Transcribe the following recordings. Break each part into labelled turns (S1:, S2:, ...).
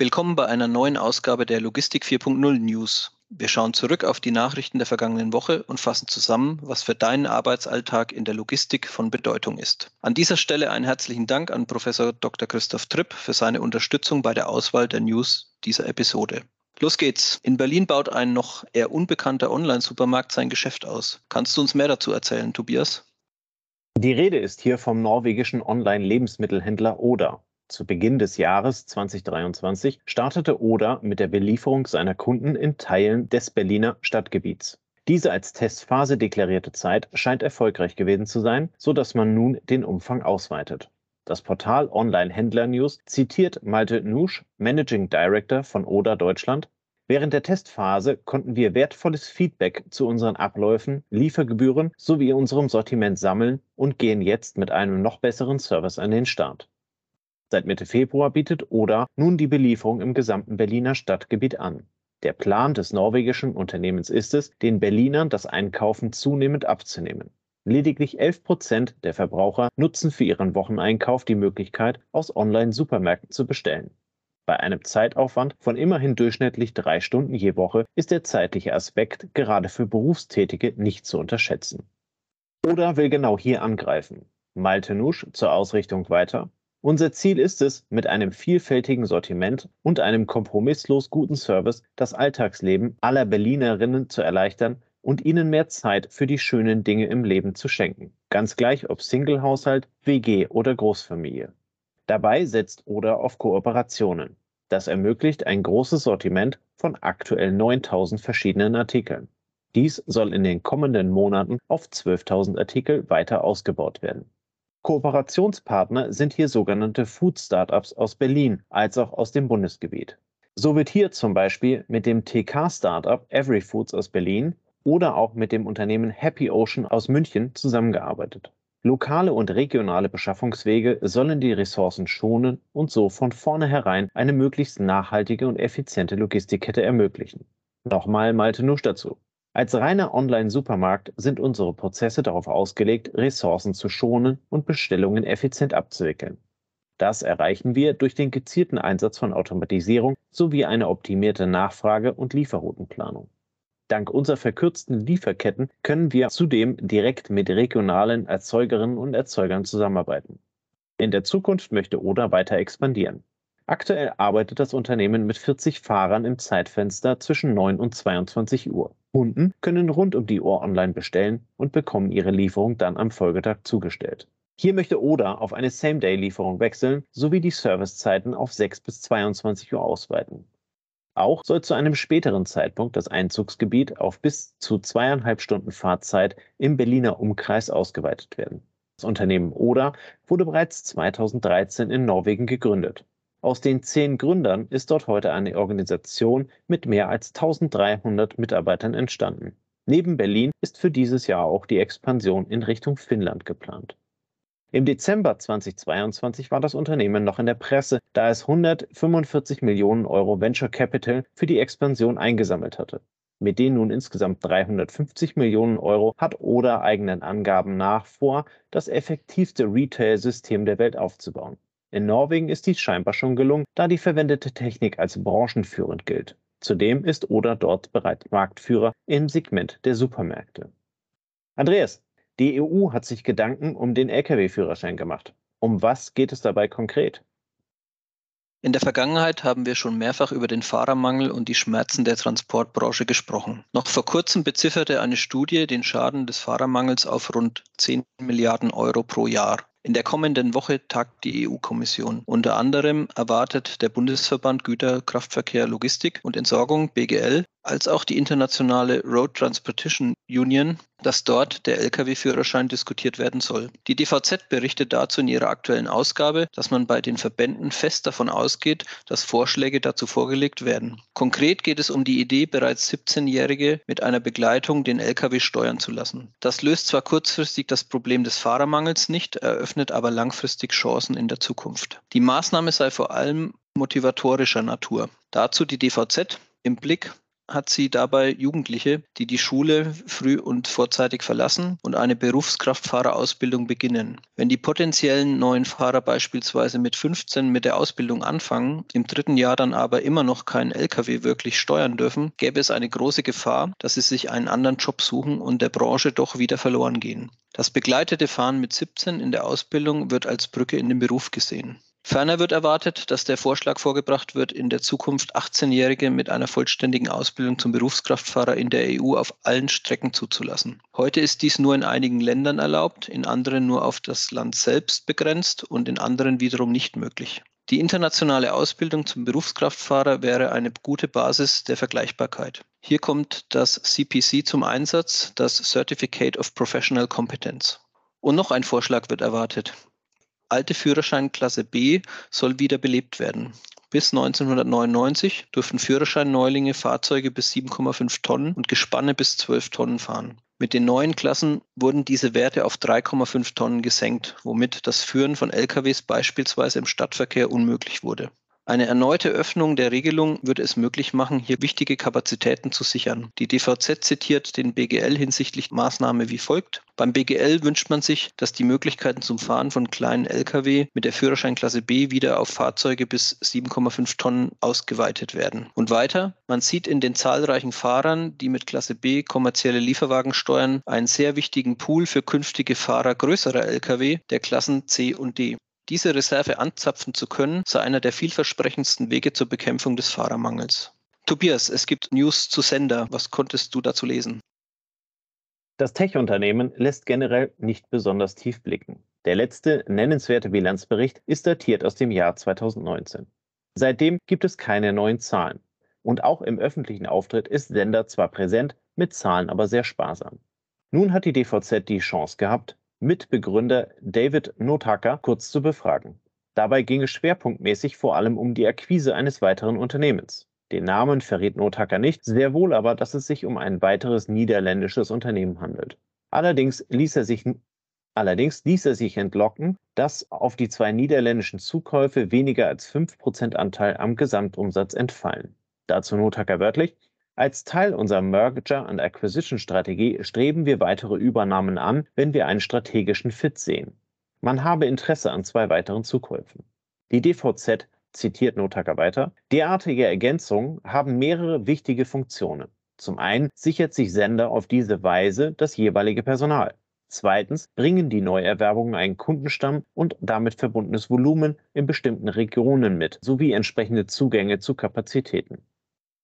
S1: Willkommen bei einer neuen Ausgabe der Logistik 4.0 News. Wir schauen zurück auf die Nachrichten der vergangenen Woche und fassen zusammen, was für deinen Arbeitsalltag in der Logistik von Bedeutung ist. An dieser Stelle einen herzlichen Dank an Professor Dr. Christoph Tripp für seine Unterstützung bei der Auswahl der News dieser Episode. Los geht's. In Berlin baut ein noch eher unbekannter Online-Supermarkt sein Geschäft aus. Kannst du uns mehr dazu erzählen, Tobias?
S2: Die Rede ist hier vom norwegischen Online-Lebensmittelhändler Oda. Zu Beginn des Jahres 2023 startete Oda mit der Belieferung seiner Kunden in Teilen des Berliner Stadtgebiets. Diese als Testphase deklarierte Zeit scheint erfolgreich gewesen zu sein, so dass man nun den Umfang ausweitet. Das Portal Online Händler News zitiert Malte Nusch, Managing Director von Oda Deutschland. Während der Testphase konnten wir wertvolles Feedback zu unseren Abläufen, Liefergebühren sowie unserem Sortiment sammeln und gehen jetzt mit einem noch besseren Service an den Start. Seit Mitte Februar bietet Oda nun die Belieferung im gesamten Berliner Stadtgebiet an. Der Plan des norwegischen Unternehmens ist es, den Berlinern das Einkaufen zunehmend abzunehmen. Lediglich 11 Prozent der Verbraucher nutzen für ihren Wocheneinkauf die Möglichkeit, aus Online-Supermärkten zu bestellen. Bei einem Zeitaufwand von immerhin durchschnittlich drei Stunden je Woche ist der zeitliche Aspekt gerade für Berufstätige nicht zu unterschätzen. Oder will genau hier angreifen. Malte Nusch zur Ausrichtung weiter. Unser Ziel ist es, mit einem vielfältigen Sortiment und einem kompromisslos guten Service das Alltagsleben aller Berlinerinnen zu erleichtern und ihnen mehr Zeit für die schönen Dinge im Leben zu schenken. Ganz gleich ob Singlehaushalt, WG oder Großfamilie. Dabei setzt Oda auf Kooperationen. Das ermöglicht ein großes Sortiment von aktuell 9000 verschiedenen Artikeln. Dies soll in den kommenden Monaten auf 12.000 Artikel weiter ausgebaut werden. Kooperationspartner sind hier sogenannte Food-Startups aus Berlin als auch aus dem Bundesgebiet. So wird hier zum Beispiel mit dem TK-Startup Everyfoods aus Berlin oder auch mit dem Unternehmen Happy Ocean aus München zusammengearbeitet. Lokale und regionale Beschaffungswege sollen die Ressourcen schonen und so von vornherein eine möglichst nachhaltige und effiziente Logistikkette ermöglichen. Nochmal Malte Nusch dazu. Als reiner Online-Supermarkt sind unsere Prozesse darauf ausgelegt, Ressourcen zu schonen und Bestellungen effizient abzuwickeln. Das erreichen wir durch den gezielten Einsatz von Automatisierung sowie eine optimierte Nachfrage- und Lieferroutenplanung. Dank unserer verkürzten Lieferketten können wir zudem direkt mit regionalen Erzeugerinnen und Erzeugern zusammenarbeiten. In der Zukunft möchte Oda weiter expandieren. Aktuell arbeitet das Unternehmen mit 40 Fahrern im Zeitfenster zwischen 9 und 22 Uhr. Kunden können rund um die Uhr online bestellen und bekommen ihre Lieferung dann am Folgetag zugestellt. Hier möchte Oda auf eine Same-Day-Lieferung wechseln sowie die Servicezeiten auf 6 bis 22 Uhr ausweiten. Auch soll zu einem späteren Zeitpunkt das Einzugsgebiet auf bis zu zweieinhalb Stunden Fahrzeit im Berliner Umkreis ausgeweitet werden. Das Unternehmen Oda wurde bereits 2013 in Norwegen gegründet aus den zehn Gründern ist dort heute eine Organisation mit mehr als 1300 Mitarbeitern entstanden. Neben Berlin ist für dieses Jahr auch die Expansion in Richtung Finnland geplant. Im Dezember 2022 war das Unternehmen noch in der Presse, da es 145 Millionen Euro Venture Capital für die Expansion eingesammelt hatte. Mit den nun insgesamt 350 Millionen Euro hat Oda eigenen Angaben nach vor, das effektivste Retail-System der Welt aufzubauen. In Norwegen ist dies scheinbar schon gelungen, da die verwendete Technik als branchenführend gilt. Zudem ist Oda dort bereits Marktführer im Segment der Supermärkte. Andreas, die EU hat sich Gedanken um den Lkw-Führerschein gemacht. Um was geht es dabei konkret?
S1: In der Vergangenheit haben wir schon mehrfach über den Fahrermangel und die Schmerzen der Transportbranche gesprochen. Noch vor kurzem bezifferte eine Studie den Schaden des Fahrermangels auf rund 10 Milliarden Euro pro Jahr. In der kommenden Woche tagt die EU-Kommission. Unter anderem erwartet der Bundesverband Güterkraftverkehr Logistik und Entsorgung BGL als auch die internationale Road Transportation Union, dass dort der Lkw-Führerschein diskutiert werden soll. Die DVZ berichtet dazu in ihrer aktuellen Ausgabe, dass man bei den Verbänden fest davon ausgeht, dass Vorschläge dazu vorgelegt werden. Konkret geht es um die Idee, bereits 17-Jährige mit einer Begleitung den Lkw steuern zu lassen. Das löst zwar kurzfristig das Problem des Fahrermangels nicht, eröffnet aber langfristig Chancen in der Zukunft. Die Maßnahme sei vor allem motivatorischer Natur. Dazu die DVZ im Blick hat sie dabei Jugendliche, die die Schule früh und vorzeitig verlassen und eine Berufskraftfahrerausbildung beginnen. Wenn die potenziellen neuen Fahrer beispielsweise mit 15 mit der Ausbildung anfangen, im dritten Jahr dann aber immer noch keinen Lkw wirklich steuern dürfen, gäbe es eine große Gefahr, dass sie sich einen anderen Job suchen und der Branche doch wieder verloren gehen. Das begleitete Fahren mit 17 in der Ausbildung wird als Brücke in den Beruf gesehen. Ferner wird erwartet, dass der Vorschlag vorgebracht wird, in der Zukunft 18-Jährige mit einer vollständigen Ausbildung zum Berufskraftfahrer in der EU auf allen Strecken zuzulassen. Heute ist dies nur in einigen Ländern erlaubt, in anderen nur auf das Land selbst begrenzt und in anderen wiederum nicht möglich. Die internationale Ausbildung zum Berufskraftfahrer wäre eine gute Basis der Vergleichbarkeit. Hier kommt das CPC zum Einsatz, das Certificate of Professional Competence. Und noch ein Vorschlag wird erwartet alte Führerscheinklasse B soll wieder belebt werden. Bis 1999 durften Führerscheinneulinge Fahrzeuge bis 7,5 Tonnen und Gespanne bis 12 Tonnen fahren. Mit den neuen Klassen wurden diese Werte auf 3,5 Tonnen gesenkt, womit das Führen von LKWs beispielsweise im Stadtverkehr unmöglich wurde. Eine erneute Öffnung der Regelung würde es möglich machen, hier wichtige Kapazitäten zu sichern. Die DVZ zitiert den BGL hinsichtlich Maßnahme wie folgt. Beim BGL wünscht man sich, dass die Möglichkeiten zum Fahren von kleinen Lkw mit der Führerscheinklasse B wieder auf Fahrzeuge bis 7,5 Tonnen ausgeweitet werden. Und weiter, man sieht in den zahlreichen Fahrern, die mit Klasse B kommerzielle Lieferwagen steuern, einen sehr wichtigen Pool für künftige Fahrer größerer Lkw der Klassen C und D. Diese Reserve anzapfen zu können, sei einer der vielversprechendsten Wege zur Bekämpfung des Fahrermangels. Tobias, es gibt News zu Sender. Was konntest du dazu lesen?
S2: Das Tech-Unternehmen lässt generell nicht besonders tief blicken. Der letzte nennenswerte Bilanzbericht ist datiert aus dem Jahr 2019. Seitdem gibt es keine neuen Zahlen. Und auch im öffentlichen Auftritt ist Sender zwar präsent, mit Zahlen aber sehr sparsam. Nun hat die DVZ die Chance gehabt, Mitbegründer David Nothacker kurz zu befragen. Dabei ging es schwerpunktmäßig vor allem um die Akquise eines weiteren Unternehmens. Den Namen verrät Nothacker nicht, sehr wohl aber, dass es sich um ein weiteres niederländisches Unternehmen handelt. Allerdings ließ er sich Allerdings ließ er sich entlocken, dass auf die zwei niederländischen Zukäufe weniger als 5% Anteil am Gesamtumsatz entfallen. Dazu Nothacker wörtlich, als Teil unserer Merger and Acquisition Strategie streben wir weitere Übernahmen an, wenn wir einen strategischen Fit sehen. Man habe Interesse an zwei weiteren Zukäufen. Die DVZ zitiert Nothacker weiter, derartige Ergänzungen haben mehrere wichtige Funktionen. Zum einen sichert sich Sender auf diese Weise das jeweilige Personal. Zweitens bringen die Neuerwerbungen einen Kundenstamm und damit verbundenes Volumen in bestimmten Regionen mit, sowie entsprechende Zugänge zu Kapazitäten.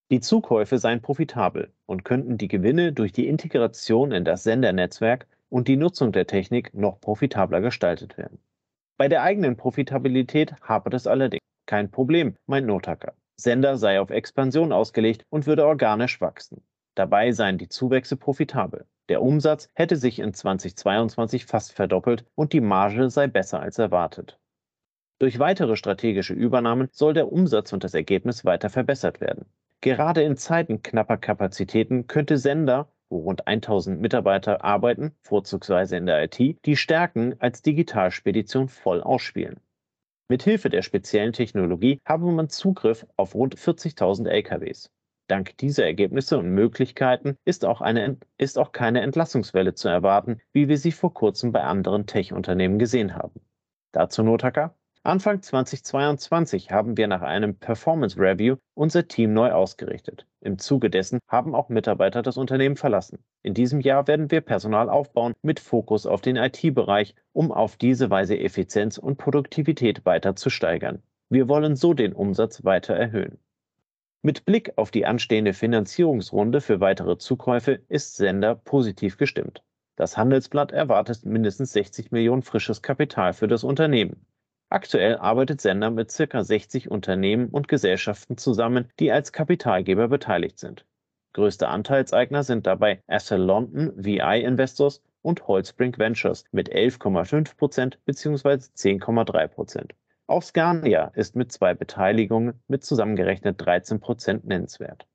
S2: Die Zukäufe seien profitabel und könnten die Gewinne durch die Integration in das Sendernetzwerk und die Nutzung der Technik noch profitabler gestaltet werden. Bei der eigenen Profitabilität hapert es allerdings. Kein Problem, meint Notaker. Sender sei auf Expansion ausgelegt und würde organisch wachsen. Dabei seien die Zuwächse profitabel. Der Umsatz hätte sich in 2022 fast verdoppelt und die Marge sei besser als erwartet. Durch weitere strategische Übernahmen soll der Umsatz und das Ergebnis weiter verbessert werden. Gerade in Zeiten knapper Kapazitäten könnte Sender, wo rund 1000 Mitarbeiter arbeiten, vorzugsweise in der IT, die Stärken als Digitalspedition voll ausspielen. Mit Hilfe der speziellen Technologie habe man Zugriff auf rund 40.000 LKWs. Dank dieser Ergebnisse und Möglichkeiten ist auch, eine, ist auch keine Entlassungswelle zu erwarten, wie wir sie vor kurzem bei anderen Tech-Unternehmen gesehen haben. Dazu Notaka. Anfang 2022 haben wir nach einem Performance Review unser Team neu ausgerichtet. Im Zuge dessen haben auch Mitarbeiter das Unternehmen verlassen. In diesem Jahr werden wir Personal aufbauen mit Fokus auf den IT-Bereich, um auf diese Weise Effizienz und Produktivität weiter zu steigern. Wir wollen so den Umsatz weiter erhöhen. Mit Blick auf die anstehende Finanzierungsrunde für weitere Zukäufe ist Sender positiv gestimmt. Das Handelsblatt erwartet mindestens 60 Millionen frisches Kapital für das Unternehmen. Aktuell arbeitet Sender mit circa 60 Unternehmen und Gesellschaften zusammen, die als Kapitalgeber beteiligt sind. Größte Anteilseigner sind dabei Assel London VI Investors und Holzbrink Ventures mit 11,5% bzw. 10,3%. Auch Scania ist mit zwei Beteiligungen mit zusammengerechnet 13% nennenswert.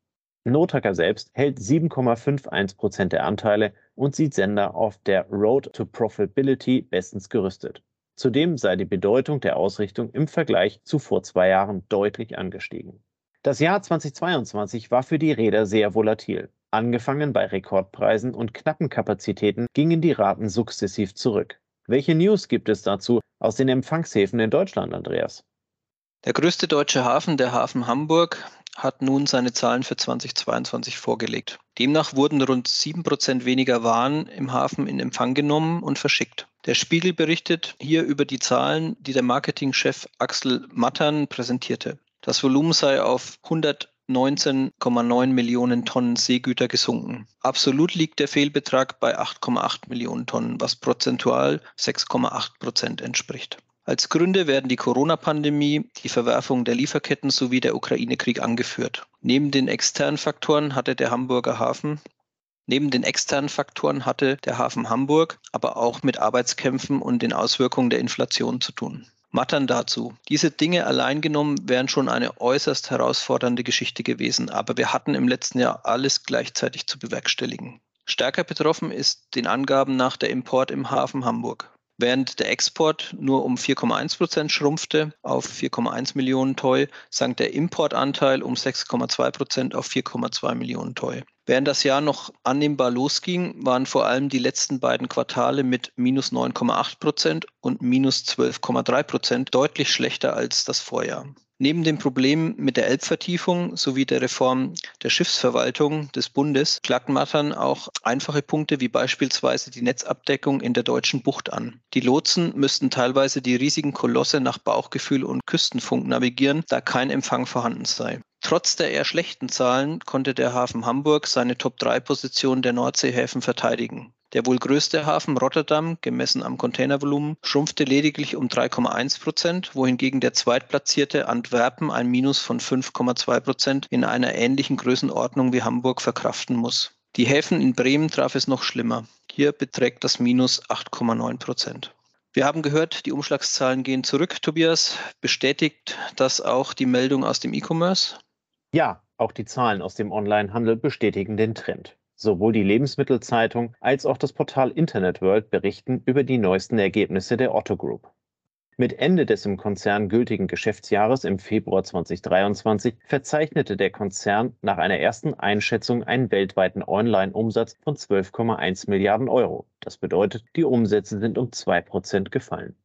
S2: Notaker selbst hält 7,51% der Anteile und sieht Sender auf der Road to Profitability bestens gerüstet. Zudem sei die Bedeutung der Ausrichtung im Vergleich zu vor zwei Jahren deutlich angestiegen. Das Jahr 2022 war für die Räder sehr volatil. Angefangen bei Rekordpreisen und knappen Kapazitäten gingen die Raten sukzessiv zurück. Welche News gibt es dazu aus den Empfangshäfen in Deutschland, Andreas?
S1: Der größte deutsche Hafen, der Hafen Hamburg, hat nun seine Zahlen für 2022 vorgelegt. Demnach wurden rund 7% weniger Waren im Hafen in Empfang genommen und verschickt. Der Spiegel berichtet hier über die Zahlen, die der Marketingchef Axel Mattern präsentierte. Das Volumen sei auf 119,9 Millionen Tonnen Seegüter gesunken. Absolut liegt der Fehlbetrag bei 8,8 Millionen Tonnen, was prozentual 6,8 Prozent entspricht. Als Gründe werden die Corona-Pandemie, die Verwerfung der Lieferketten sowie der Ukraine-Krieg angeführt. Neben den externen Faktoren hatte der Hamburger Hafen Neben den externen Faktoren hatte der Hafen Hamburg aber auch mit Arbeitskämpfen und den Auswirkungen der Inflation zu tun. Mattern dazu. Diese Dinge allein genommen wären schon eine äußerst herausfordernde Geschichte gewesen, aber wir hatten im letzten Jahr alles gleichzeitig zu bewerkstelligen. Stärker betroffen ist den Angaben nach der Import im Hafen Hamburg. Während der Export nur um 4,1 Prozent schrumpfte auf 4,1 Millionen Toy, sank der Importanteil um 6,2 Prozent auf 4,2 Millionen Toy. Während das Jahr noch annehmbar losging, waren vor allem die letzten beiden Quartale mit minus 9,8 Prozent und minus 12,3 Prozent deutlich schlechter als das Vorjahr. Neben dem Problem mit der Elbvertiefung sowie der Reform der Schiffsverwaltung des Bundes klagt Mattern auch einfache Punkte wie beispielsweise die Netzabdeckung in der deutschen Bucht an. Die Lotsen müssten teilweise die riesigen Kolosse nach Bauchgefühl und Küstenfunk navigieren, da kein Empfang vorhanden sei. Trotz der eher schlechten Zahlen konnte der Hafen Hamburg seine Top-3-Position der Nordseehäfen verteidigen. Der wohl größte Hafen Rotterdam, gemessen am Containervolumen, schrumpfte lediglich um 3,1 Prozent, wohingegen der zweitplatzierte Antwerpen ein Minus von 5,2 Prozent in einer ähnlichen Größenordnung wie Hamburg verkraften muss. Die Häfen in Bremen traf es noch schlimmer. Hier beträgt das Minus 8,9 Prozent. Wir haben gehört, die Umschlagszahlen gehen zurück. Tobias, bestätigt das auch die Meldung aus dem E-Commerce?
S2: Ja, auch die Zahlen aus dem Onlinehandel bestätigen den Trend. Sowohl die Lebensmittelzeitung als auch das Portal Internet World berichten über die neuesten Ergebnisse der Otto Group. Mit Ende des im Konzern gültigen Geschäftsjahres im Februar 2023 verzeichnete der Konzern nach einer ersten Einschätzung einen weltweiten Online-Umsatz von 12,1 Milliarden Euro. Das bedeutet, die Umsätze sind um 2 Prozent gefallen.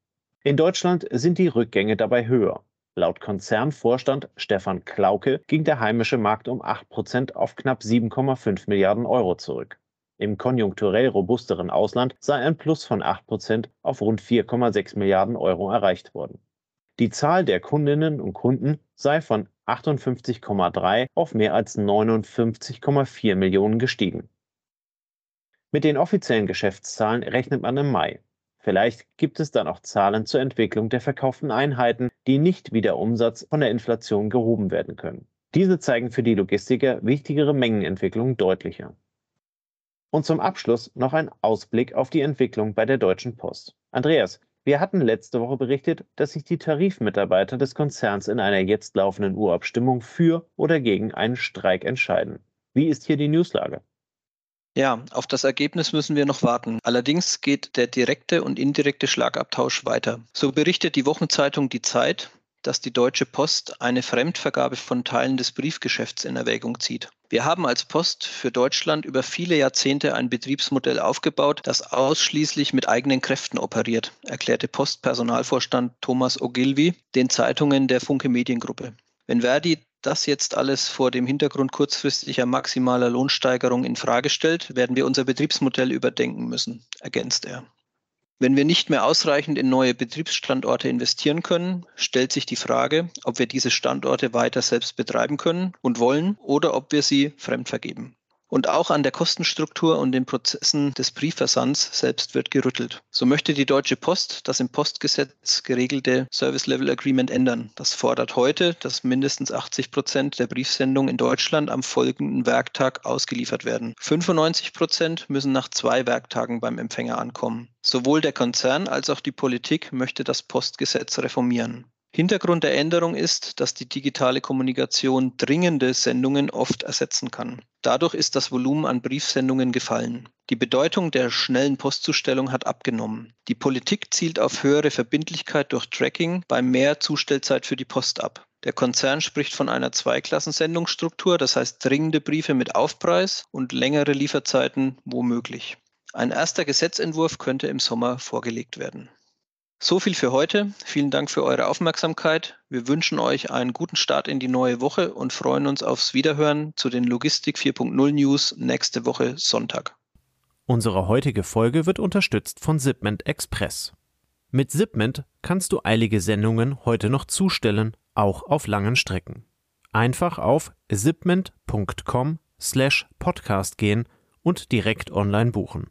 S2: In Deutschland sind die Rückgänge dabei höher. Laut Konzernvorstand Stefan Klauke ging der heimische Markt um 8% auf knapp 7,5 Milliarden Euro zurück. Im konjunkturell robusteren Ausland sei ein Plus von 8% auf rund 4,6 Milliarden Euro erreicht worden. Die Zahl der Kundinnen und Kunden sei von 58,3 auf mehr als 59,4 Millionen gestiegen. Mit den offiziellen Geschäftszahlen rechnet man im Mai. Vielleicht gibt es dann auch Zahlen zur Entwicklung der verkauften Einheiten, die nicht wie der Umsatz von der Inflation gehoben werden können. Diese zeigen für die Logistiker wichtigere Mengenentwicklungen deutlicher. Und zum Abschluss noch ein Ausblick auf die Entwicklung bei der Deutschen Post. Andreas, wir hatten letzte Woche berichtet, dass sich die Tarifmitarbeiter des Konzerns in einer jetzt laufenden Urabstimmung für oder gegen einen Streik entscheiden. Wie ist hier die Newslage?
S1: Ja, auf das Ergebnis müssen wir noch warten. Allerdings geht der direkte und indirekte Schlagabtausch weiter. So berichtet die Wochenzeitung Die Zeit, dass die Deutsche Post eine Fremdvergabe von Teilen des Briefgeschäfts in Erwägung zieht. Wir haben als Post für Deutschland über viele Jahrzehnte ein Betriebsmodell aufgebaut, das ausschließlich mit eigenen Kräften operiert, erklärte Postpersonalvorstand Thomas Ogilvy den Zeitungen der Funke Mediengruppe. Wenn Verdi das jetzt alles vor dem Hintergrund kurzfristiger maximaler Lohnsteigerung in Frage stellt, werden wir unser Betriebsmodell überdenken müssen, ergänzt er. Wenn wir nicht mehr ausreichend in neue Betriebsstandorte investieren können, stellt sich die Frage, ob wir diese Standorte weiter selbst betreiben können und wollen oder ob wir sie fremd vergeben. Und auch an der Kostenstruktur und den Prozessen des Briefversands selbst wird gerüttelt. So möchte die Deutsche Post das im Postgesetz geregelte Service Level Agreement ändern. Das fordert heute, dass mindestens 80 Prozent der Briefsendungen in Deutschland am folgenden Werktag ausgeliefert werden. 95 Prozent müssen nach zwei Werktagen beim Empfänger ankommen. Sowohl der Konzern als auch die Politik möchte das Postgesetz reformieren. Hintergrund der Änderung ist, dass die digitale Kommunikation dringende Sendungen oft ersetzen kann. Dadurch ist das Volumen an Briefsendungen gefallen. Die Bedeutung der schnellen Postzustellung hat abgenommen. Die Politik zielt auf höhere Verbindlichkeit durch Tracking bei mehr Zustellzeit für die Post ab. Der Konzern spricht von einer Zweiklassensendungsstruktur, das heißt dringende Briefe mit Aufpreis und längere Lieferzeiten womöglich. Ein erster Gesetzentwurf könnte im Sommer vorgelegt werden. So viel für heute. Vielen Dank für eure Aufmerksamkeit. Wir wünschen euch einen guten Start in die neue Woche und freuen uns aufs Wiederhören zu den Logistik 4.0 News nächste Woche Sonntag.
S2: Unsere heutige Folge wird unterstützt von Zipment Express. Mit Zipment kannst du eilige Sendungen heute noch zustellen, auch auf langen Strecken. Einfach auf zipment.com slash podcast gehen und direkt online buchen.